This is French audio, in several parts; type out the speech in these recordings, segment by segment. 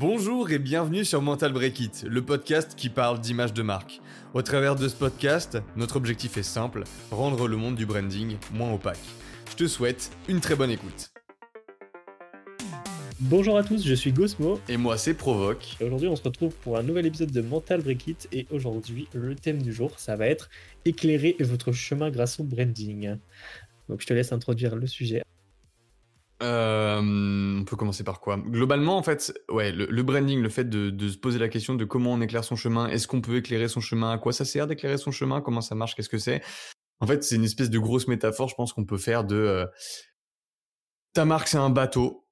Bonjour et bienvenue sur Mental Break It, le podcast qui parle d'image de marque. Au travers de ce podcast, notre objectif est simple, rendre le monde du branding moins opaque. Je te souhaite une très bonne écoute. Bonjour à tous, je suis Gosmo. Et moi c'est Provoque. Aujourd'hui on se retrouve pour un nouvel épisode de Mental Break It et aujourd'hui le thème du jour ça va être éclairer votre chemin grâce au branding. Donc je te laisse introduire le sujet. Euh, on peut commencer par quoi? Globalement, en fait, ouais, le, branding, le fait de, se poser la question de comment on éclaire son chemin, est-ce qu'on peut éclairer son chemin, à quoi ça sert d'éclairer son chemin, comment ça marche, qu'est-ce que c'est? En fait, c'est une espèce de grosse métaphore, je pense qu'on peut faire de euh, ta marque, c'est un bateau.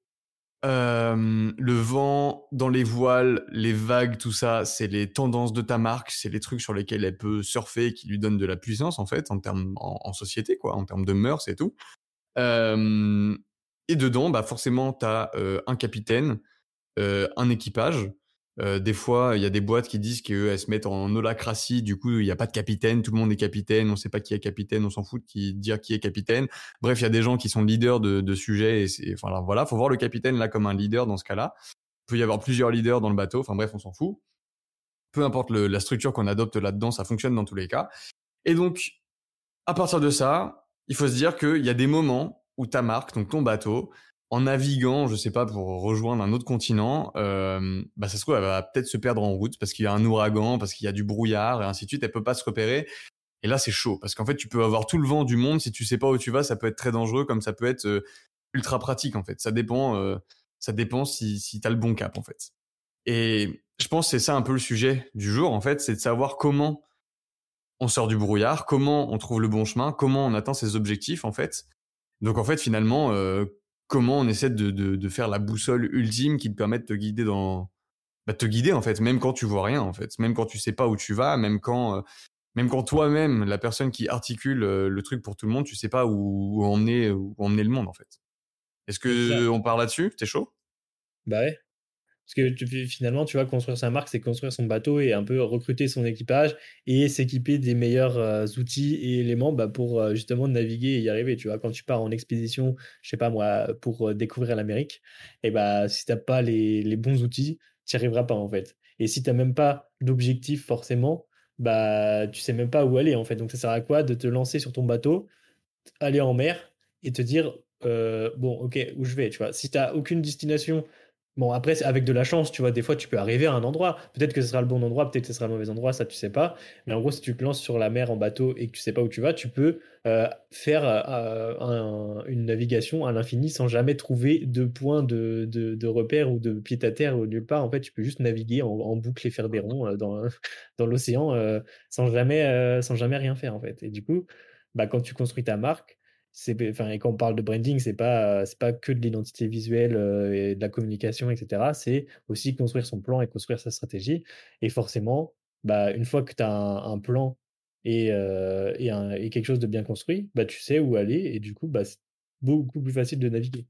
Euh, le vent dans les voiles, les vagues, tout ça, c'est les tendances de ta marque, c'est les trucs sur lesquels elle peut surfer, qui lui donnent de la puissance en fait, en termes en, société quoi, en termes de mœurs et tout. Et dedans, bah forcément, tu as euh, un capitaine, euh, un équipage. Euh, des fois, il y a des boîtes qui disent qu'elles se mettent en holacratie, du coup, il n'y a pas de capitaine, tout le monde est capitaine, on ne sait pas qui est capitaine, on s'en fout de qui, dire qui est capitaine. Bref, il y a des gens qui sont leaders de, de sujets, et enfin, voilà, faut voir le capitaine là comme un leader dans ce cas-là. Il peut y avoir plusieurs leaders dans le bateau, enfin bref, on s'en fout. Peu importe le, la structure qu'on adopte là-dedans, ça fonctionne dans tous les cas. Et donc, à partir de ça, il faut se dire qu'il y a des moments ou ta marque, donc ton bateau, en naviguant, je sais pas, pour rejoindre un autre continent, euh, bah ça se trouve, elle va peut-être se perdre en route parce qu'il y a un ouragan, parce qu'il y a du brouillard et ainsi de suite. Elle peut pas se repérer. Et là, c'est chaud parce qu'en fait, tu peux avoir tout le vent du monde. Si tu sais pas où tu vas, ça peut être très dangereux, comme ça peut être euh, ultra pratique en fait. Ça dépend, euh, ça dépend si si t'as le bon cap en fait. Et je pense que c'est ça un peu le sujet du jour en fait, c'est de savoir comment on sort du brouillard, comment on trouve le bon chemin, comment on atteint ses objectifs en fait donc en fait, finalement, euh, comment on essaie de, de, de, faire la boussole ultime qui te permet de te guider dans, bah, te guider en fait, même quand tu vois rien en fait, même quand tu sais pas où tu vas, même quand, euh, même quand toi-même, la personne qui articule euh, le truc pour tout le monde, tu sais pas où, où emmener, où emmener le monde en fait. Est-ce que on parle là-dessus? T'es chaud? Bah ouais. Parce que finalement, tu vois, construire sa marque, c'est construire son bateau et un peu recruter son équipage et s'équiper des meilleurs euh, outils et éléments bah, pour euh, justement naviguer et y arriver. Tu vois, quand tu pars en expédition, je sais pas moi, pour euh, découvrir l'Amérique, et bah si t'as pas les, bons outils, tu n'y arriveras pas en fait. Et si t'as même pas d'objectif forcément, bah tu sais même pas où aller en fait. Donc ça sert à quoi de te lancer sur ton bateau, aller en mer et te dire bon ok où je vais. Tu vois, si t'as aucune destination Bon, après, avec de la chance, tu vois, des fois, tu peux arriver à un endroit. Peut-être que ce sera le bon endroit, peut-être que ce sera le mauvais endroit, ça, tu sais pas. Mais en gros, si tu te lances sur la mer en bateau et que tu sais pas où tu vas, tu peux euh, faire euh, une navigation à l'infini sans jamais trouver de point de, de, repère ou de pied à terre ou nulle part. En fait, tu peux juste naviguer en, boucle et faire des ronds euh, dans, dans l'océan sans, jamais, sans jamais rien faire, en fait. Et du coup, bah, quand tu construis ta marque, enfin, et quand on parle de branding, c'est pas, c'est pas que de l'identité visuelle euh, et de la communication, etc. C'est aussi construire son plan et construire sa stratégie. Et forcément, bah, une fois que tu as un, plan et, euh, et, un, et, quelque chose de bien construit, bah, tu sais où aller et du coup, bah, c'est beaucoup plus facile de naviguer.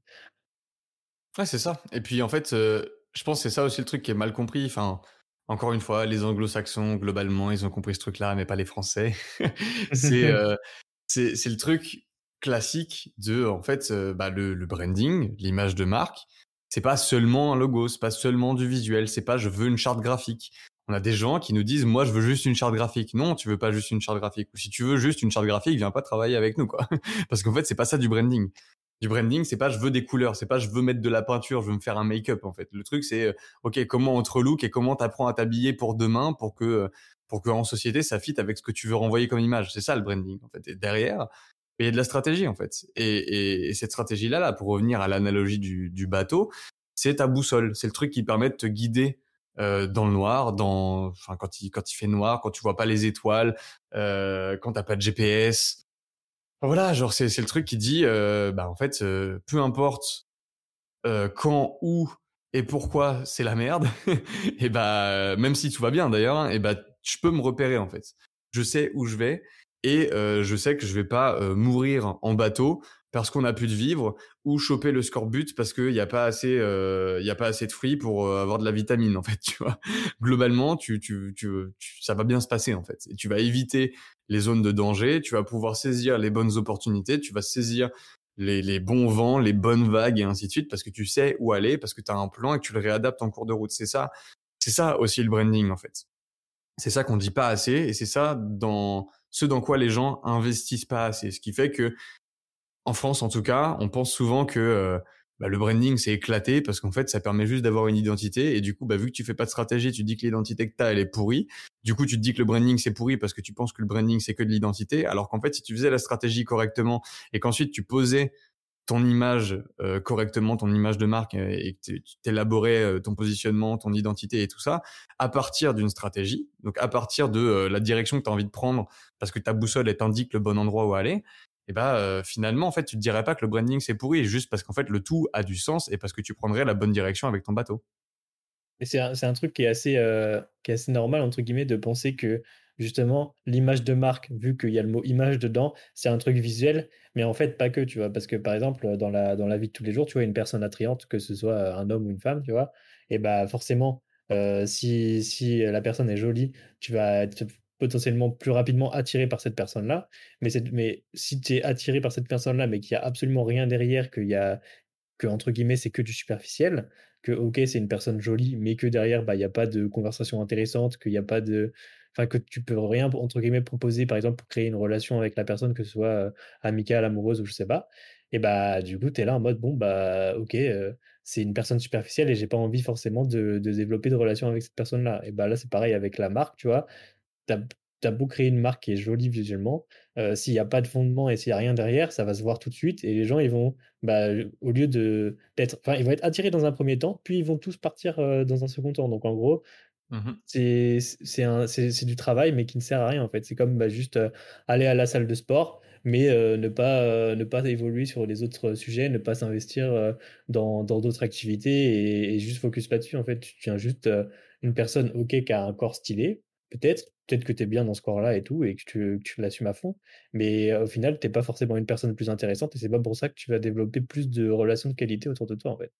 Ouais, c'est ça. Et puis, en fait, euh, je pense que c'est ça aussi le truc qui est mal compris. Enfin, encore une fois, les anglo-saxons, globalement, ils ont compris ce truc-là, mais pas les Français. c'est, c'est le truc classique de en fait bah, le, le, branding, l'image de marque. C'est pas seulement un logo, c'est pas seulement du visuel, c'est pas je veux une charte graphique. On a des gens qui nous disent moi je veux juste une charte graphique. Non, tu veux pas juste une charte graphique. Ou si tu veux juste une charte graphique, viens pas travailler avec nous quoi. Parce qu'en fait c'est pas ça du branding. Du branding, c'est pas je veux des couleurs, c'est pas je veux mettre de la peinture, je veux me faire un make-up en fait. Le truc c'est euh, ok comment on et comment t'apprends à t'habiller pour demain pour que euh, pour que en société ça fit avec ce que tu veux renvoyer comme image. C'est ça le branding en fait. Et derrière, il y a de la stratégie en fait. Et, et, cette stratégie-là, là, pour revenir à l'analogie du, bateau, c'est ta boussole. C'est le truc qui permet de te guider euh, dans le noir, dans, enfin quand il quand il fait noir, quand tu vois pas les étoiles, euh, quand t'as pas de GPS. voilà, genre c'est c'est le truc qui dit, euh, bah en fait, euh, peu importe quand, où et pourquoi c'est la merde, et bah même si tout va bien d'ailleurs, hein, et bah je peux me repérer en fait. Je sais où je vais et euh, je sais que je vais pas euh, mourir en bateau parce qu'on a plus de vivre ou choper le scorbut parce qu'il n'y a pas assez il euh, y a pas assez de fruits pour avoir de la vitamine en fait tu vois globalement tu, tu, tu, ça va bien se passer en fait et tu vas éviter les zones de danger tu vas pouvoir saisir les bonnes opportunités tu vas saisir les, les, bons vents, les bonnes vagues et ainsi de suite parce que tu sais où aller, parce que tu as un plan et que tu le réadaptes en cours de route. C'est ça, c'est ça aussi le branding en fait. C'est ça qu'on dit pas assez et c'est ça dans ce dans quoi les gens investissent pas assez. Ce qui fait que en France en tout cas, on pense souvent que euh, bah, le branding c'est éclaté parce qu'en fait ça permet juste d'avoir une identité. Et du coup bah, vu que tu fais pas de stratégie tu dis que l'identité que tu as elle est pourrie. Du coup tu te dis que le branding c'est pourri parce que tu penses que le branding c'est que de l'identité. Alors qu'en fait si tu faisais la stratégie correctement et qu'ensuite tu posais ton image euh, correctement, ton image de marque euh, et que tu élaborais euh, ton positionnement, ton identité et tout ça à partir d'une stratégie, donc à partir de la direction que tu as envie de prendre parce que ta boussole t'indique le bon endroit où aller, et bah finalement en fait tu te dirais pas que le branding c'est pourri juste parce qu'en fait le tout a du sens et parce que tu prendrais la bonne direction avec ton bateau. Et c'est un, un, truc qui est assez qui est assez normal entre guillemets de penser que justement l'image de marque vu qu'il y a le mot image dedans c'est un truc visuel mais en fait pas que tu vois parce que par exemple dans la dans la vie de tous les jours tu vois une personne attrayante que ce soit un homme ou une femme tu vois et bah forcément euh, si, si la personne est jolie tu vas potentiellement plus rapidement attiré par cette personne-là. Mais, mais si tu es attiré par cette personne-là, mais qu'il n'y a absolument rien derrière, qu'il y a que, entre guillemets, c'est que du superficiel, que, ok, c'est une personne jolie, mais que derrière, bah, il n'y a pas de conversation intéressante, qu'il n'y a pas de. Que tu peux rien, entre guillemets, proposer, par exemple, pour créer une relation avec la personne, que ce soit euh, amicale, amoureuse ou je sais pas. Et bah, du coup, tu es là en mode, bon, bah, ok, euh, c'est une personne superficielle et j'ai pas envie forcément de, développer de relation avec cette personne-là. Et bah là, c'est pareil avec la marque, tu vois tu as, beau créer une marque qui est jolie visuellement, euh, s'il n'y a pas de fondement et s'il n'y a rien derrière, ça va se voir tout de suite et les gens, ils vont, bah, au lieu de d'être, enfin, ils vont être attirés dans un premier temps, puis ils vont tous partir dans un second temps. Donc en gros, mmh c'est du travail, mais qui ne sert à rien en fait. C'est comme bah, juste euh, aller à la salle de sport, mais ne, pas, ne pas évoluer sur les autres sujets, ne pas s'investir dans d'autres activités et, et, juste focus là-dessus. En fait, tu tiens juste une personne ok qui a un corps stylé, peut-être, peut-être que tu es bien dans ce corps-là et tout, et que tu, tu l'assumes à fond, mais au final, tu pas forcément une personne plus intéressante, et c'est pas pour ça que tu vas développer plus de relations de qualité autour de toi, en fait.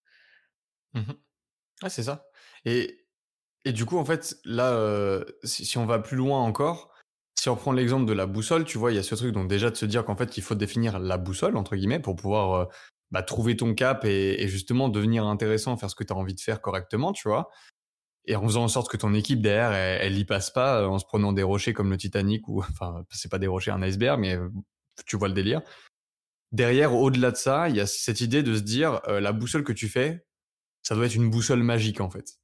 Mmh ah, c'est ça. Et, et du coup, en fait, là, si, on va plus loin encore, si on prend l'exemple de la boussole, tu vois, il y a ce truc, donc déjà de se dire qu'en fait, il faut définir la boussole, entre guillemets, pour pouvoir bah, trouver ton cap et, justement devenir intéressant, faire ce que tu as envie de faire correctement, tu vois. Et en faisant en sorte que ton équipe derrière elle, n'y y passe pas euh, en se prenant des rochers comme le Titanic ou enfin c'est pas des rochers un iceberg mais euh, tu vois le délire. Derrière au-delà de ça il y a cette idée de se dire euh, la boussole que tu fais ça doit être une boussole magique en fait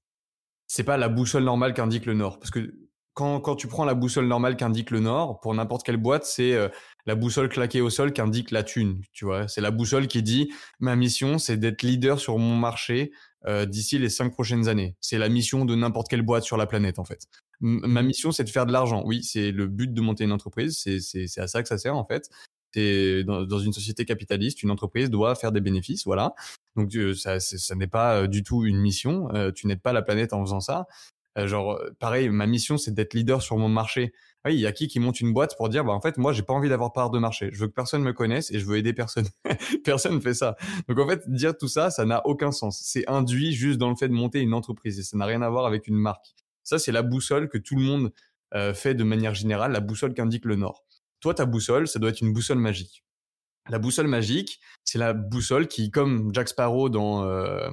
c'est pas la boussole normale qu'indique le nord parce que quand, quand tu prends la boussole normale qu'indique le nord pour n'importe quelle boîte c'est la boussole claquée au sol qu'indique la thune tu vois c'est la boussole qui dit ma mission c'est d'être leader sur mon marché euh, d'ici les cinq prochaines années. C'est la mission de n'importe quelle boîte sur la planète, en fait. ma mission, c'est de faire de l'argent. Oui, c'est le but de monter une entreprise. C'est à ça que ça sert, en fait. Dans, dans une société capitaliste, une entreprise doit faire des bénéfices, voilà. Donc ça, n'est pas du tout une mission. tu n'aides pas la planète en faisant ça. genre, pareil, ma mission, c'est d'être leader sur mon marché oui, il y a qui qui monte une boîte pour dire, bah, en fait, moi, j'ai pas envie d'avoir part de marché. Je veux que personne me connaisse et je veux aider personne. personne ne fait ça. Donc, en fait, dire tout ça, ça n'a aucun sens. C'est induit juste dans le fait de monter une entreprise et ça n'a rien à voir avec une marque. Ça, c'est la boussole que tout le monde fait de manière générale, la boussole qu'indique le Nord. Toi, ta boussole, ça doit être une boussole magique. La boussole magique, c'est la boussole qui, comme Jack Sparrow dans euh,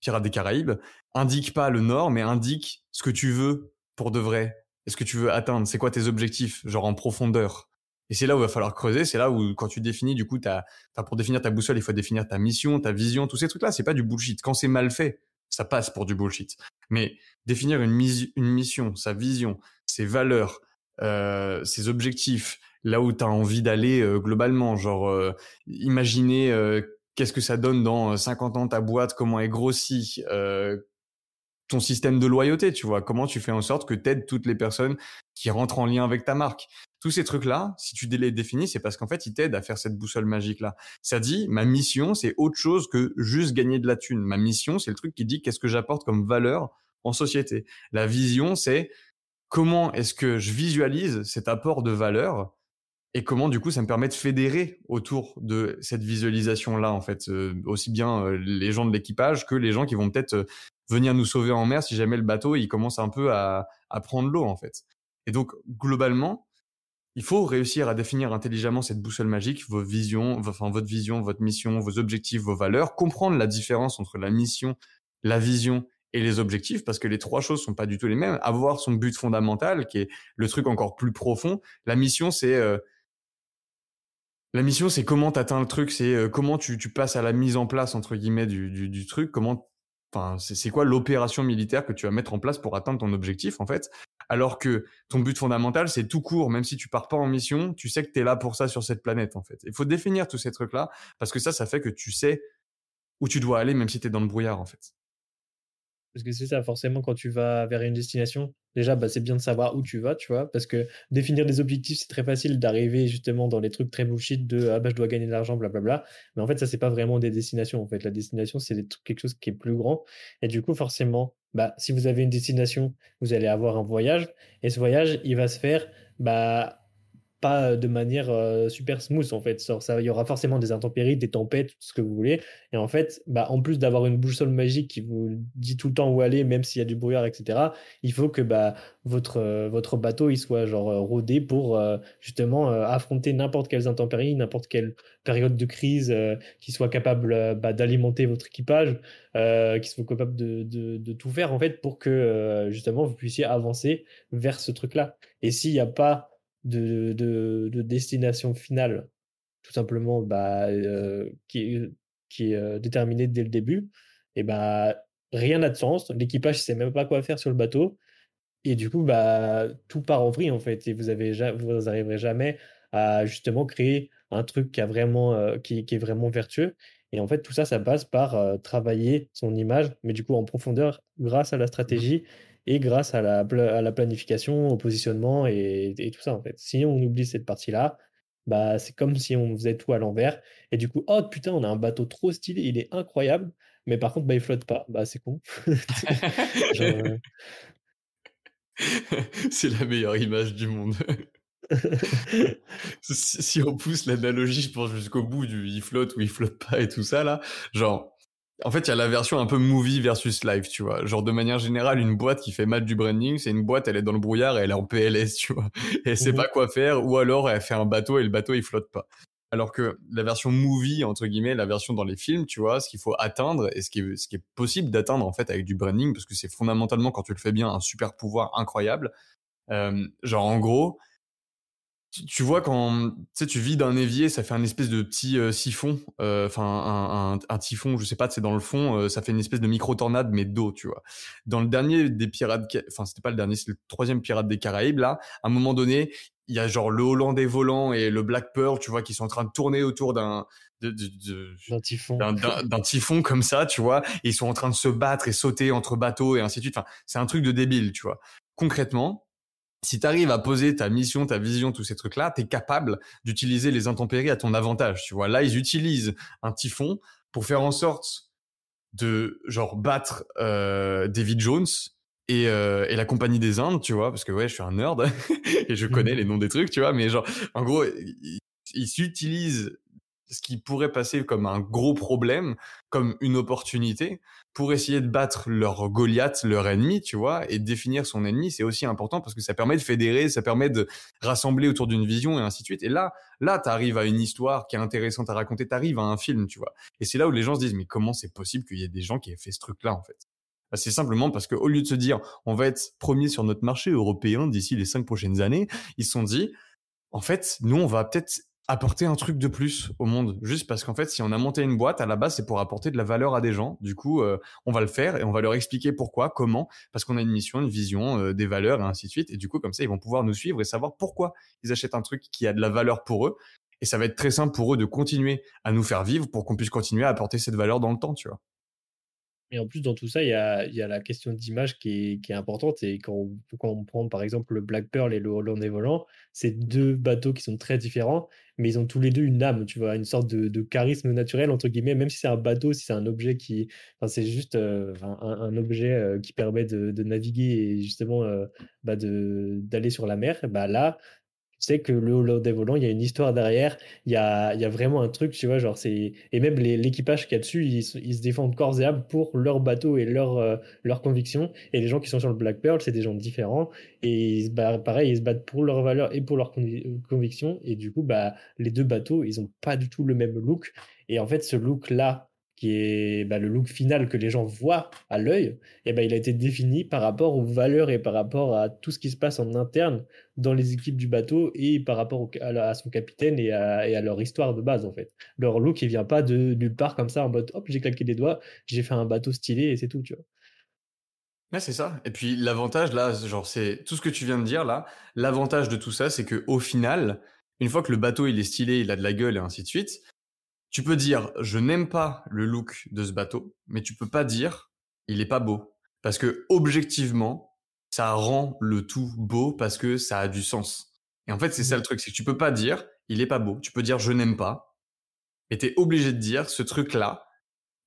Pirates des Caraïbes, indique pas le Nord, mais indique ce que tu veux pour de vrai est-ce que tu veux atteindre C'est quoi tes objectifs, genre en profondeur? Et c'est là où il va falloir creuser. C'est là où, quand tu définis, du coup, t'as, pour définir ta boussole, il faut définir ta mission, ta vision, tous ces trucs-là. C'est pas du bullshit. Quand c'est mal fait, ça passe pour du bullshit. Mais définir une, une mission, sa vision, ses valeurs, euh, ses objectifs, là où tu as envie d'aller euh, globalement, genre euh, imaginer euh, qu'est-ce que ça donne dans 50 ans ta boîte, comment elle grossit, ton système de loyauté, tu vois? Comment tu fais en sorte que tu aides toutes les personnes qui rentrent en lien avec ta marque? Tous ces trucs-là, si tu les définis, c'est parce qu'en fait, ils t'aident à faire cette boussole magique-là. Ça dit, ma mission, c'est autre chose que juste gagner de la thune. Ma mission, c'est le truc qui dit qu'est-ce que j'apporte comme valeur en société. La vision, c'est comment est-ce que je visualise cet apport de valeur et comment du coup ça me permet de fédérer autour de cette visualisation là en fait euh, aussi bien euh, les gens de l'équipage que les gens qui vont peut-être euh, venir nous sauver en mer si jamais le bateau il commence un peu à, à prendre l'eau en fait. Et donc globalement, il faut réussir à définir intelligemment cette boussole magique, vos visions, enfin votre vision, votre mission, vos objectifs, vos valeurs, comprendre la différence entre la mission, la vision et les objectifs, parce que les trois choses sont pas du tout les mêmes. Avoir son but fondamental, qui est le truc encore plus profond. La mission, c'est euh, la mission, c'est comment t'atteins le truc, c'est euh, comment tu, tu, passes à la mise en place entre guillemets du, du, du truc, comment, enfin, c'est quoi l'opération militaire que tu vas mettre en place pour atteindre ton objectif en fait? Alors que ton but fondamental, c'est tout court, même si tu pars pas en mission, tu sais que tu es là pour ça sur cette planète en fait. Il faut définir tous ces trucs là parce que ça, ça fait que tu sais où tu dois aller, même si tu es dans le brouillard en fait. Parce que c'est ça, forcément, quand tu vas vers une destination, déjà, bah, c'est bien de savoir où tu vas, tu vois, parce que définir des objectifs, c'est très facile d'arriver justement dans les trucs très bullshit de ah bah je dois gagner de l'argent, blablabla. Mais en fait, ça, c'est pas vraiment des destinations. En fait, la destination, c'est quelque chose qui est plus grand. Et du coup, forcément, bah, si vous avez une destination, vous allez avoir un voyage. Et ce voyage, il va se faire bah, pas de manière super smooth en fait. Il y aura forcément des intempéries, des tempêtes, tout ce que vous voulez. Et en fait, bah, en plus d'avoir une boussole magique qui vous dit tout le temps où aller, même s'il y a du brouillard, etc., il faut que bah, votre, votre bateau il soit genre rodé pour justement affronter n'importe quelles intempéries, n'importe quelle période de crise, qui soit capable bah, d'alimenter votre équipage, qui soit capable de, de, de, tout faire en fait pour que justement vous puissiez avancer vers ce truc-là. Et s'il n'y a pas de, de, destination finale, tout simplement, bah, euh, qui est, qui est euh, déterminée dès le début, et bah, rien n'a de sens. L'équipage ne sait même pas quoi faire sur le bateau. Et du coup, bah, tout part en vrille, en fait. Et vous avez vous arriverez jamais à justement créer un truc qui, a vraiment, euh, qui, qui, est vraiment vertueux. Et en fait, tout ça, ça passe par travailler son image, mais du coup en profondeur grâce à la stratégie et grâce à la, à la planification, au positionnement et, et, tout ça en fait. Si on oublie cette partie-là, bah c'est comme si on faisait tout à l'envers et du coup oh putain on a un bateau trop stylé, il est incroyable, mais par contre bah il flotte pas, bah c'est con. Euh c'est la meilleure image du monde. si on pousse l'analogie, je pense jusqu'au bout du il flotte ou il flotte pas et tout ça là, genre en fait, il y a la version un peu movie versus live, tu vois. Genre, de manière générale, une boîte qui fait mal du branding, c'est une boîte, elle est dans le brouillard et elle est en PLS, tu vois. Et elle sait mmh pas quoi faire, ou alors elle fait un bateau et le bateau, il flotte pas. Alors que la version movie, entre guillemets, la version dans les films, tu vois, ce qu'il faut atteindre et ce qui est, ce qui est possible d'atteindre, en fait, avec du branding, parce que c'est fondamentalement, quand tu le fais bien, un super pouvoir incroyable. Euh, genre, en gros, tu, vois quand tu vis d'un évier ça fait un espèce de petit euh, siphon euh, enfin un, un, un, typhon je sais pas c'est dans le fond euh, ça fait une espèce de micro tornade mais d'eau tu vois. Dans le dernier des pirates enfin c'était pas le dernier c'est le troisième pirate des Caraïbes là à un moment donné il y a genre le Hollandais volant et le Black Pearl tu vois qui sont en train de tourner autour d'un d'un typhon. d'un typhon comme ça tu vois et ils sont en train de se battre et sauter entre bateaux et ainsi de suite. Enfin c'est un truc de débile tu vois. Concrètement si tu arrives à poser ta mission, ta vision, tous ces trucs-là, tu es capable d'utiliser les intempéries à ton avantage. Tu vois, là, ils utilisent un typhon pour faire en sorte de genre battre euh, David Jones et, euh, et la compagnie des Indes, tu vois, parce que ouais, je suis un nerd et je connais mmh. les noms des trucs, tu vois, mais genre, en gros, ils, ils utilisent ce qui pourrait passer comme un gros problème, comme une opportunité, pour essayer de battre leur Goliath, leur ennemi, tu vois, et définir son ennemi, c'est aussi important parce que ça permet de fédérer, ça permet de rassembler autour d'une vision et ainsi de suite. Et là, là, t'arrives à une histoire qui est intéressante à raconter, t'arrives à un film, tu vois. Et c'est là où les gens se disent, mais comment c'est possible qu'il y ait des gens qui aient fait ce truc-là, en fait? Bah, c'est simplement parce qu'au lieu de se dire, on va être premier sur notre marché européen d'ici les cinq prochaines années, ils se sont dit, en fait, nous, on va peut-être apporter un truc de plus au monde. Juste parce qu'en fait, si on a monté une boîte, à la base, c'est pour apporter de la valeur à des gens. Du coup, euh, on va le faire et on va leur expliquer pourquoi, comment, parce qu'on a une mission, une vision, euh, des valeurs et ainsi de suite. Et du coup, comme ça, ils vont pouvoir nous suivre et savoir pourquoi ils achètent un truc qui a de la valeur pour eux. Et ça va être très simple pour eux de continuer à nous faire vivre pour qu'on puisse continuer à apporter cette valeur dans le temps, tu vois. Et en plus, dans tout ça, il y a, la question d'image qui est, importante. Et quand on, prend par exemple le Black Pearl et le Hollandais volant, c'est deux bateaux qui sont très différents, mais ils ont tous les deux une âme, tu vois, une sorte de, charisme naturel, entre guillemets, même si c'est un bateau, si c'est un objet qui. Enfin, c'est juste euh, un, objet euh, qui permet de, de, naviguer et justement euh, bah d'aller sur la mer. Bah là, tu sais que le Hollandais volant, il y a une histoire derrière, il y a, il y a vraiment un truc, tu vois, genre c'est... Et même l'équipage qu'il y a dessus, ils, ils se défendent corps et âme pour leur bateau et leur, euh, leurs convictions. Et les gens qui sont sur le Black Pearl, c'est des gens différents. Et ils pareil, ils se battent pour leurs valeurs et pour leurs euh, convictions. Et du coup, bah, les deux bateaux, ils ont pas du tout le même look. Et en fait, ce look-là, qui est bah, le look final que les gens voient à l'œil, eh ben, il a été défini par rapport aux valeurs et par rapport à tout ce qui se passe en interne dans les équipes du bateau et par rapport à, son capitaine et à, et à leur histoire de base en fait. Leur look, il vient pas de nulle part comme ça en mode hop, j'ai claqué des doigts, j'ai fait un bateau stylé et c'est tout, tu vois. Ouais, c'est ça. Et puis l'avantage là, genre c'est tout ce que tu viens de dire là. L'avantage de tout ça, c'est que au final, une fois que le bateau il est stylé, il a de la gueule et ainsi de suite, tu peux dire je n'aime pas le look de ce bateau, mais tu peux pas dire il est pas beau parce que objectivement, ça rend le tout beau parce que ça a du sens. Et en fait, c'est ça Mhm. le truc, c'est que tu peux pas dire il est pas beau. Tu peux dire je n'aime pas, mais t'es obligé de dire ce truc là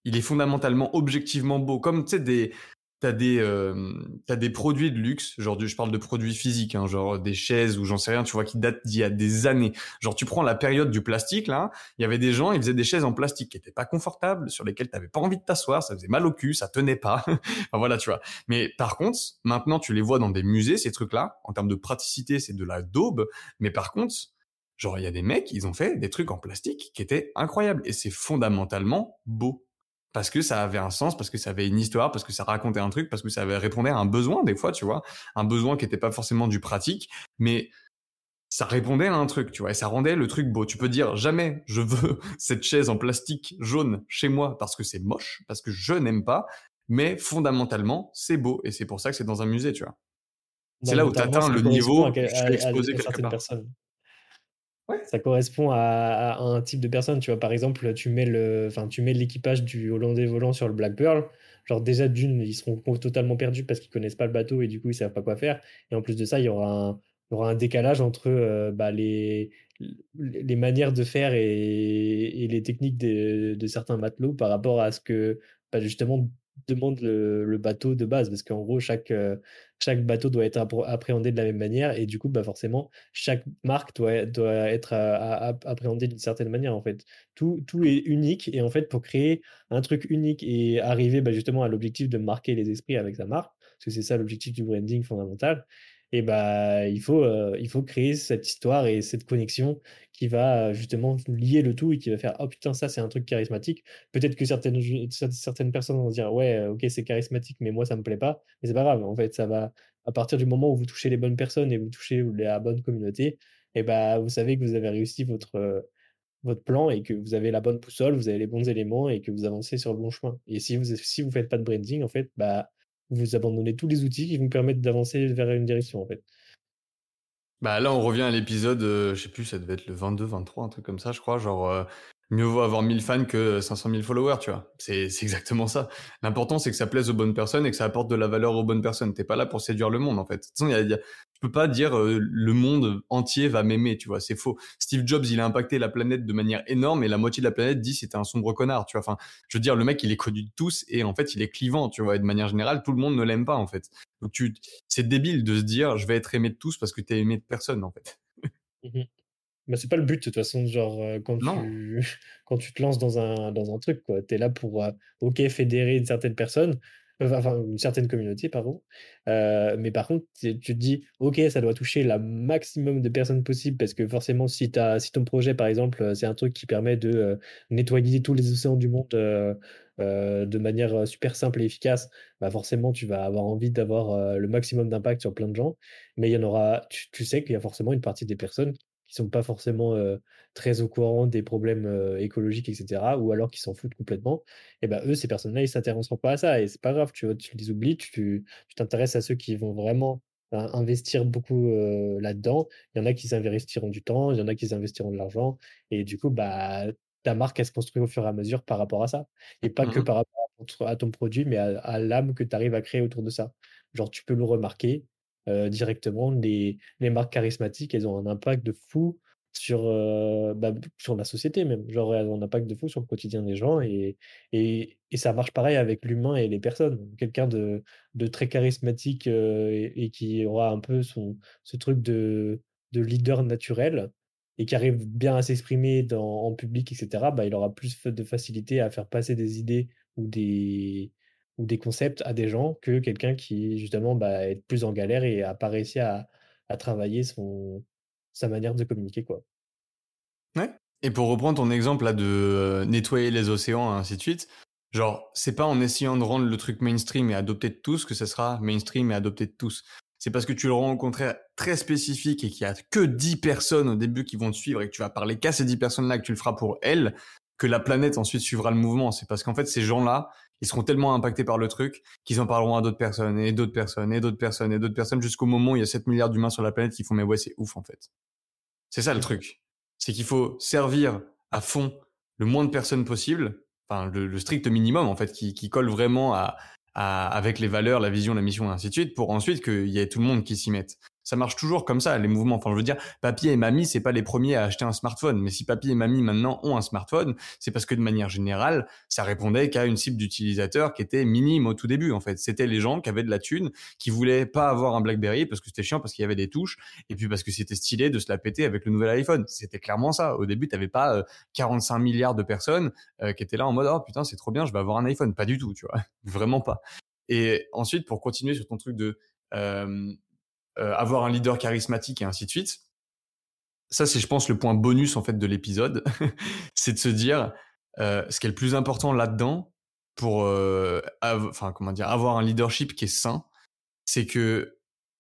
il est fondamentalement objectivement beau. Comme tu sais, des, t'as des, euh, des produits de luxe, genre je parle de produits physiques, hein, genre des chaises ou j'en sais rien, tu vois, qui datent d'il y a des années. Genre tu prends la période du plastique là, il y avait des gens, ils faisaient des chaises en plastique qui étaient pas confortables, sur lesquelles t'avais pas envie de t'asseoir, ça faisait mal au cul, ça tenait pas. enfin voilà, tu vois. Mais par contre, maintenant tu les vois dans des musées ces trucs-là, en termes de praticité, c'est de la daube. Mais par contre, genre il y a des mecs, ils ont fait des trucs en plastique qui étaient incroyables et c'est fondamentalement beau parce que ça avait un sens, parce que ça avait une histoire, parce que ça racontait un truc, parce que ça avait répondu à un besoin des fois, tu vois, un besoin qui n'était pas forcément du pratique, mais ça répondait à un truc, tu vois, et ça rendait le truc beau. Tu peux dire jamais je veux cette chaise en plastique jaune chez moi parce que c'est moche, parce que je n'aime pas, mais fondamentalement c'est beau et c'est pour ça que c'est dans un musée, tu vois. C'est là où tu atteins le à, niveau à- à- quelque part. personnes. Ouais. Ça correspond à, un type de personne, tu vois. Par exemple, tu mets le, enfin, tu mets l'équipage du Hollandais volant sur le Black Pearl. Genre, déjà, d'une, ils seront totalement perdus parce qu'ils connaissent pas le bateau et du coup, ils savent pas quoi faire. Et en plus de ça, il y aura un, il y aura un décalage entre euh, bah, les, les manières de faire et, les techniques de, de certains matelots par rapport à ce que, bah, justement, demande le, bateau de base. Parce qu'en gros, chaque, euh, chaque bateau doit être appréhendé de la même manière et du coup, bah, forcément, chaque marque doit, doit être à- appréhendée d'une certaine manière, en fait. Tout, tout est unique et en fait, pour créer un truc unique et arriver bah, justement à l'objectif de marquer les esprits avec sa marque, parce que c'est ça l'objectif du branding fondamental, et bah, il faut, euh, il faut créer cette histoire et cette connexion qui va euh, justement lier le tout et qui va faire Oh putain, ça c'est un truc charismatique. Peut-être que certaines, certaines personnes vont se dire Ouais, euh, ok, c'est charismatique, mais moi ça me plaît pas. Mais c'est pas grave, en fait, ça va, à partir du moment où vous touchez les bonnes personnes et vous touchez la bonne communauté, et bah, vous savez que vous avez réussi votre, votre plan et que vous avez la bonne boussole, vous avez les bons éléments et que vous avancez sur le bon chemin. Et si vous si vous faites pas de branding, en fait, bah, vous abandonnez tous les outils qui vous permettent d'avancer vers une direction, en fait. Bah là, on revient à l'épisode, euh, je sais plus, ça devait être le 22, 23, un truc comme ça, je crois. Genre, euh, mieux vaut avoir 1000 fans que 500 000 followers, tu vois. C'est exactement ça. L'important, c'est que ça plaise aux bonnes personnes et que ça apporte de la valeur aux bonnes personnes. T'es pas là pour séduire le monde, en fait. De toute façon, y a- tu peux pas dire euh, le monde entier va m'aimer, tu vois. C'est faux. Steve Jobs, il a impacté la planète de manière énorme et la moitié de la planète dit c'était un sombre connard, tu vois. Enfin, je veux dire, le mec, il est connu de tous et en fait, il est clivant, tu vois. Et de manière générale, tout le monde ne l'aime pas, en fait. Donc, tu, c'est débile de se dire je vais être aimé de tous parce que t'es aimé de personne, en fait. Bah, c'est pas le but de toute façon, genre euh, quand Non. tu quand tu te lances dans un dans un truc quoi, tu es là pour euh, OK fédérer une certaine personne, enfin une certaine communauté pardon. Euh, mais par contre, tu te dis OK, ça doit toucher la maximum de personnes possible parce que forcément si t'as si ton projet par exemple, euh, c'est un truc qui permet de euh, nettoyer tous les océans du monde de manière super simple et efficace, bah forcément tu vas avoir envie d'avoir le maximum d'impact sur plein de gens, mais il y en aura tu sais qu'il y a forcément une partie des personnes qui sont pas forcément euh, très au courant des problèmes euh, écologiques, etc., ou alors qui s'en foutent complètement, et ben eux, ces personnes-là, ils s'intéresseront pas à ça, et c'est pas grave, tu vois, tu les oublies, tu t'intéresses à ceux qui vont vraiment hein, investir beaucoup euh, là-dedans. Il y en a qui s'investiront du temps, il y en a qui s'investiront de l'argent, et du coup, bah, ta marque, elle se construit au fur et à mesure par rapport à ça, et pas que Mhm. par rapport à ton, à ton produit, mais à, à l'âme que tu arrives à créer autour de ça. Genre, tu peux le remarquer euh, directement, les, les marques charismatiques, elles ont un impact de fou sur, euh, bah, sur la société même. Genre, elles ont un impact de fou sur le quotidien des gens et, et, et ça marche pareil avec l'humain et les personnes. Quelqu'un de, de très charismatique euh, et, qui aura un peu son, ce truc de, de leader naturel et qui arrive bien à s'exprimer en public et cetera, bah, il aura plus de facilité à faire passer des idées ou des ou des concepts à des gens que quelqu'un qui justement, bah, est plus en galère et a pas réussi à travailler son sa manière de communiquer, quoi. Ouais. Et pour reprendre ton exemple là de euh, nettoyer les océans et ainsi de suite, genre c'est pas en essayant de rendre le truc mainstream et adopté de tous que ça sera mainstream et adopté de tous. C'est parce que tu le rends au contraire très spécifique et qu'il y a que 10 personnes au début qui vont te suivre et que tu vas parler qu'à ces 10 personnes-là, que tu le feras pour elles, que la planète ensuite suivra le mouvement. C'est parce qu'en fait, ces gens-là, ils seront tellement impactés par le truc qu'ils en parleront à d'autres personnes et d'autres personnes et d'autres personnes et d'autres personnes jusqu'au moment où il y a 7 milliards d'humains sur la planète qui font mais ouais, c'est ouf en fait. C'est ça le truc. C'est qu'il faut servir à fond le moins de personnes possible, enfin le, strict minimum en fait, qui, qui colle vraiment à, avec les valeurs, la vision, la mission, et ainsi de suite, pour ensuite qu'il y ait tout le monde qui s'y mette ça marche toujours comme ça, les mouvements. Enfin, je veux dire, papy et mamie, c'est pas les premiers à acheter un smartphone. Mais si papy et mamie maintenant ont un smartphone, c'est parce que de manière générale, ça répondait qu'à une cible d'utilisateurs qui était minime au tout début, en fait. C'était les gens qui avaient de la thune, qui voulaient pas avoir un BlackBerry parce que c'était chiant, parce qu'il y avait des touches, et puis parce que c'était stylé de se la péter avec le nouvel iPhone. C'était clairement ça. Au début, t'avais pas 45 euh, milliards de personnes euh, qui étaient là en mode, oh putain, c'est trop bien, je vais avoir un iPhone. Pas du tout, tu vois. Vraiment pas. Et ensuite, pour continuer sur ton truc de, euh, euh, avoir un leader charismatique et ainsi de suite. Ça, c'est, je pense, le point bonus en fait de l'épisode, c'est de se dire euh, ce qui est le plus important là-dedans pour, euh, enfin comment dire, avoir un leadership qui est sain, c'est que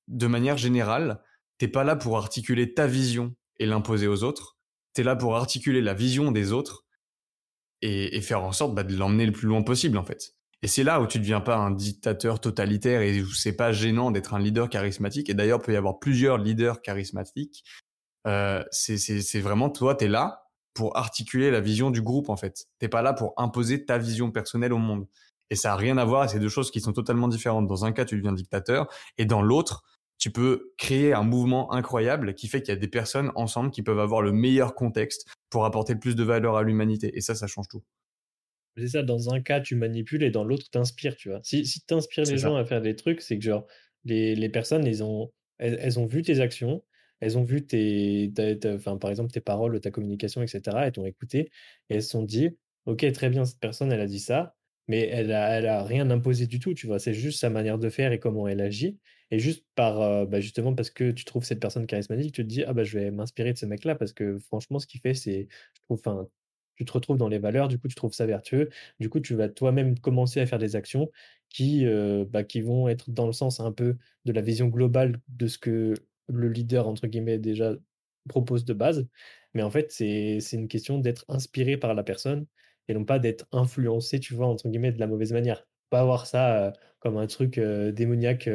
de manière générale, t'es pas là pour articuler ta vision et l'imposer aux autres. T'es là pour articuler la vision des autres et, et faire en sorte bah, de l'emmener le plus loin possible en fait. Et c'est là où tu ne deviens pas un dictateur totalitaire et où c'est pas gênant d'être un leader charismatique. Et d'ailleurs, il peut y avoir plusieurs leaders charismatiques. Euh, c'est vraiment toi, tu es là pour articuler la vision du groupe en fait. T'es pas là pour imposer ta vision personnelle au monde. Et ça a rien à voir. C'est deux choses qui sont totalement différentes. Dans un cas, tu deviens dictateur, et dans l'autre, tu peux créer un mouvement incroyable qui fait qu'il y a des personnes ensemble qui peuvent avoir le meilleur contexte pour apporter le plus de valeur à l'humanité. Et ça, ça change tout. C'est ça, dans un cas, tu manipules et dans l'autre, tu inspires, tu vois. Si, si tu inspires les gens à faire des trucs, c'est que genre, les, les personnes, elles ont, elles, ont vu tes actions, elles ont vu tes, enfin, par exemple, tes paroles, ta communication, etc. Elles t'ont écouté et elles se sont dit, OK, très bien, cette personne, elle a dit ça, mais elle a, elle a rien imposé du tout, tu vois. C'est juste sa manière de faire et comment elle agit. Et juste par, euh, bah, justement, parce que tu trouves cette personne charismatique, tu te dis, ah bah, je vais m'inspirer de ce mec-là parce que franchement, ce qu'il fait, c'est, je trouve, enfin, tu te retrouves dans les valeurs, du coup, tu trouves ça vertueux. Du coup, tu vas toi-même commencer à faire des actions qui, euh, bah, qui vont être dans le sens un peu de la vision globale de ce que le leader, entre guillemets, déjà propose de base. Mais en fait, c'est une question d'être inspiré par la personne et non pas d'être influencé, tu vois, entre guillemets, de la mauvaise manière. Pas voir ça euh, comme un truc euh, démoniaque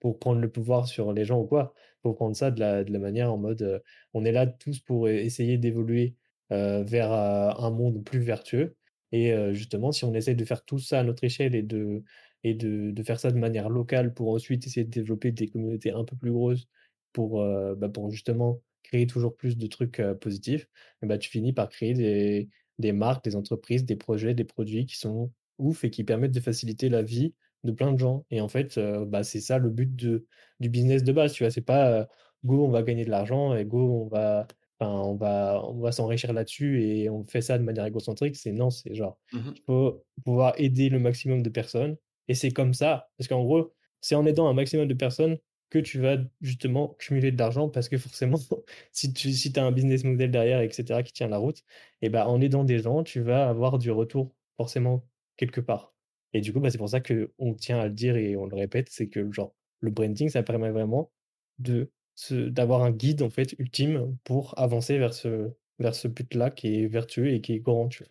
pour prendre le pouvoir sur les gens ou quoi. Faut prendre ça de la, de la manière en mode on est là tous pour essayer d'évoluer vers euh, un monde plus vertueux. Et euh, justement, si on essaie de faire tout ça à notre échelle et de, et de, faire ça de manière locale pour ensuite essayer de développer des communautés un peu plus grosses pour, bah, justement créer toujours plus de trucs positifs, et bah, tu finis par créer des, des marques, des entreprises, des projets, des produits qui sont ouf et qui permettent de faciliter la vie de plein de gens. Et en fait, bah, c'est ça le but du business de base. Tu vois, c'est pas go, on va gagner de l'argent et go, on va on va, on va s'enrichir là-dessus et on fait ça de manière égocentrique. C'est non, c'est genre, mmh il faut pouvoir aider le maximum de personnes. Et c'est comme ça, parce qu'en gros, c'est en aidant un maximum de personnes que tu vas justement cumuler de l'argent parce que forcément, si tu si as un business model derrière, etc., qui tient la route, et ben en aidant des gens, tu vas avoir du retour forcément quelque part. Et du coup, bah, c'est pour ça qu'on tient à le dire et on le répète, c'est que genre, le branding, ça permet vraiment de d'avoir un guide en fait ultime pour avancer vers ce, vers ce but-là qui est vertueux et qui est grand. Tu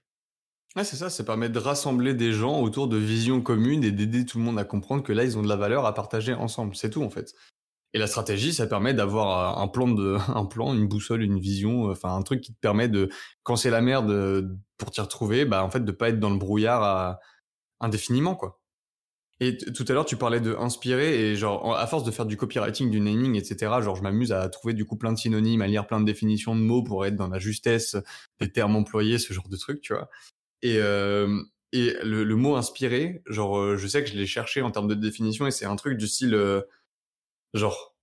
c'est ça, ça permet de rassembler des gens autour de visions communes et d'aider tout le monde à comprendre que là, ils ont de la valeur à partager ensemble. C'est tout, en fait. Et la stratégie, ça permet d'avoir un plan, de, un plan, une boussole, une vision, enfin, un truc qui te permet de, quand c'est la merde pour t'y retrouver, bah, en fait, de pas être dans le brouillard à, indéfiniment, quoi. Et tout à l'heure, tu parlais de inspirer et genre, à force de faire du copywriting, du naming, etc., genre, je m'amuse à trouver du coup plein de synonymes, à lire plein de définitions de mots pour être dans la justesse des termes employés, ce genre de truc, tu vois. Et, euh, et le, mot inspirer, genre, euh, je sais que je l'ai cherché en termes de définition et c'est un truc du style, euh, genre,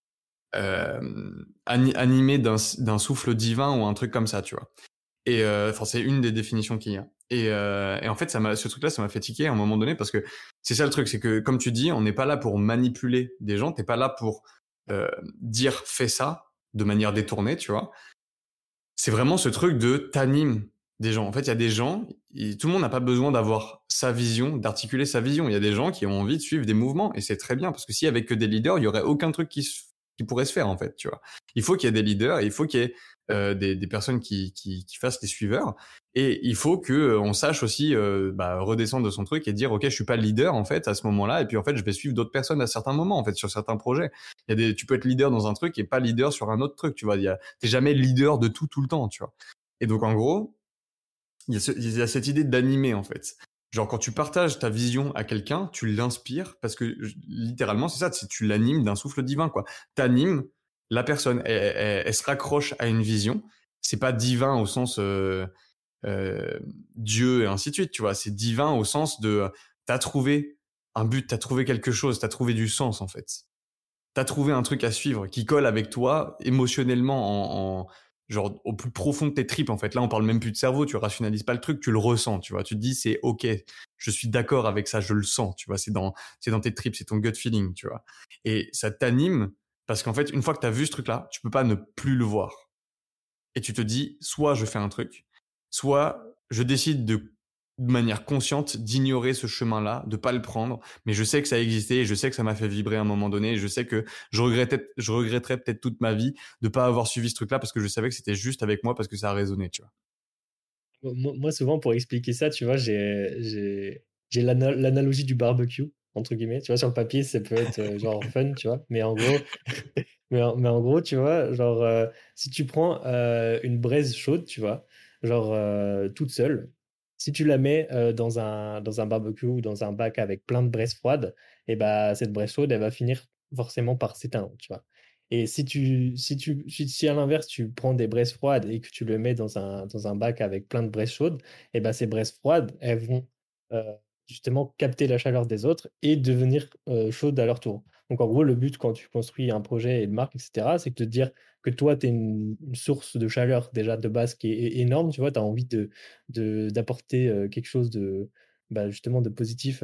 animé d'un souffle divin ou un truc comme ça, tu vois. Et enfin, c'est une des définitions qu'il y a. Et, et en fait, ça ce truc-là, ça m'a fait tiquer à un moment donné parce que c'est ça le truc, c'est que comme tu dis, on n'est pas là pour manipuler des gens, t'es pas là pour dire fais ça de manière détournée, tu vois. C'est vraiment ce truc de t'anime des gens. En fait, il y a des gens, tout le monde n'a pas besoin d'avoir sa vision, d'articuler sa vision. Il y a des gens qui ont envie de suivre des mouvements et c'est très bien parce que s'il y avait que des leaders, il y aurait aucun truc qui, qui pourrait se faire en fait, tu vois. Il faut qu'il y ait des leaders, et il faut qu'il y ait euh, des, personnes qui, qui, fassent les suiveurs. Et il faut que euh, on sache aussi euh, bah, redescendre de son truc et dire ok je suis pas leader en fait à ce moment-là et puis en fait je vais suivre d'autres personnes à certains moments en fait sur certains projets. Il y a des tu peux être leader dans un truc et pas leader sur un autre truc tu vois. Il t'es jamais leader de tout tout le temps tu vois. Et donc en gros il y a, il y a cette idée d'animer en fait. Genre quand tu partages ta vision à quelqu'un, tu l'inspires parce que littéralement c'est ça, tu l'animes d'un souffle divin quoi. T'animes la personne, elle, se raccroche à une vision. C'est pas divin au sens euh, euh, Dieu et ainsi de suite, tu vois. C'est divin au sens de t'as trouvé un but, t'as trouvé quelque chose, t'as trouvé du sens en fait. T'as trouvé un truc à suivre qui colle avec toi émotionnellement en, genre au plus profond de tes tripes en fait. Là, on parle même plus de cerveau, tu rationalises pas le truc, tu le ressens, tu vois. Tu te dis c'est OK, je suis d'accord avec ça, je le sens, tu vois, c'est dans c'est dans tes tripes, c'est ton gut feeling, tu vois. Et ça t'anime parce qu'en fait, une fois que tu as vu ce truc-là, tu peux pas ne plus le voir. Et tu te dis, soit je fais un truc, soit je décide de, manière consciente d'ignorer ce chemin-là, de pas le prendre, mais je sais que ça existait et je sais que ça m'a fait vibrer à un moment donné et je sais que je je regretterais peut-être toute ma vie de pas avoir suivi ce truc-là parce que je savais que c'était juste avec moi parce que ça a résonné, tu vois. Moi, souvent, pour expliquer ça, tu vois, j'ai l'analogie du barbecue entre guillemets. Tu vois, sur le papier, ça peut être euh, genre fun, tu vois. Mais en gros, mais, en, mais en gros, tu vois, genre, euh, si tu prends euh, une braise chaude, tu vois, genre toute seule, si tu la mets dans, un, dans un barbecue ou dans un bac avec plein de braises froides, et bah, cette braise chaude, elle va finir forcément par s'éteindre, tu vois. Et si tu, si tu, si, à l'inverse, tu prends des braises froides et que tu le mets dans un, dans un bac avec plein de braises chaudes, et bah, ces braises froides, elles vont justement capter la chaleur des autres et devenir chaude à leur tour. Donc en gros, le but quand tu construis un projet et une marque, etc., c'est de te dire que toi, tu es une, source de chaleur déjà de base qui est énorme, tu vois, tu as envie d'apporter de, d'apporter quelque chose de bah, justement de positif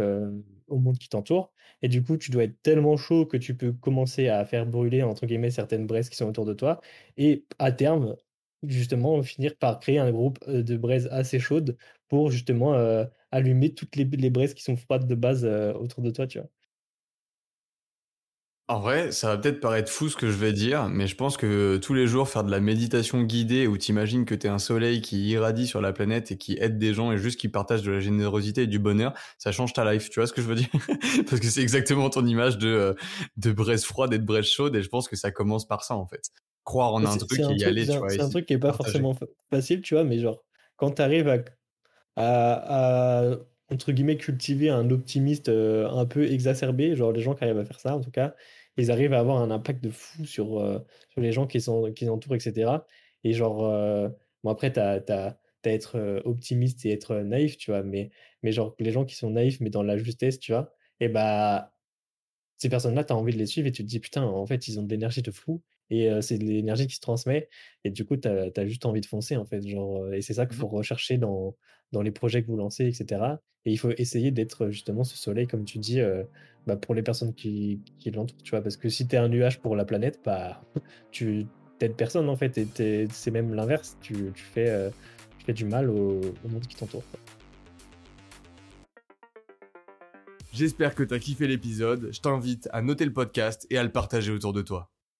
au monde qui t'entoure. Et du coup, tu dois être tellement chaud que tu peux commencer à faire brûler, entre guillemets, certaines braises qui sont autour de toi. Et à terme, justement finir par créer un groupe de braises assez chaudes pour justement allumer toutes les, les, braises qui sont froides de base autour de toi, tu vois? En vrai, ça va peut-être paraître fou ce que je vais dire, mais je pense que tous les jours faire de la méditation guidée où t'imagines que t'es un soleil qui irradie sur la planète et qui aide des gens et juste qui partage de la générosité et du bonheur, ça change ta life. Tu vois ce que je veux dire? Parce que c'est exactement ton image de de braise froide et de braise chaude et je pense que ça commence par ça en fait croire en un truc et y aller, tu vois. C'est un truc qui est pas forcément facile, tu vois, mais genre, quand tu arrives à, entre guillemets, cultiver un optimiste euh, un peu exacerbé, genre les gens qui arrivent à faire ça, en tout cas, ils arrivent à avoir un impact de fou sur, euh, sur les gens qui, sont, qui entourent, etc. Et genre, euh, bon, après, tu as, as, être optimiste et être naïf, tu vois, mais, mais genre, les gens qui sont naïfs, mais dans la justesse, tu vois, et bah, ces personnes-là, tu as envie de les suivre et tu te dis, putain, en fait, ils ont de l'énergie de fou et c'est de l'énergie qui se transmet et du coup, tu as, juste envie de foncer, en fait, genre, et c'est ça qu'il mmh faut rechercher dans, dans les projets que vous lancez, etc. Et il faut essayer d'être justement ce soleil, comme tu dis, bah, pour les personnes qui, qui l'entourent, tu vois, parce que si tu es un nuage pour la planète, bah, tu t'aides personne, en fait, et c'est même l'inverse, tu, tu, fais, tu fais du mal au, au monde qui t'entoure. J'espère que tu as kiffé l'épisode, je t'invite à noter le podcast et à le partager autour de toi.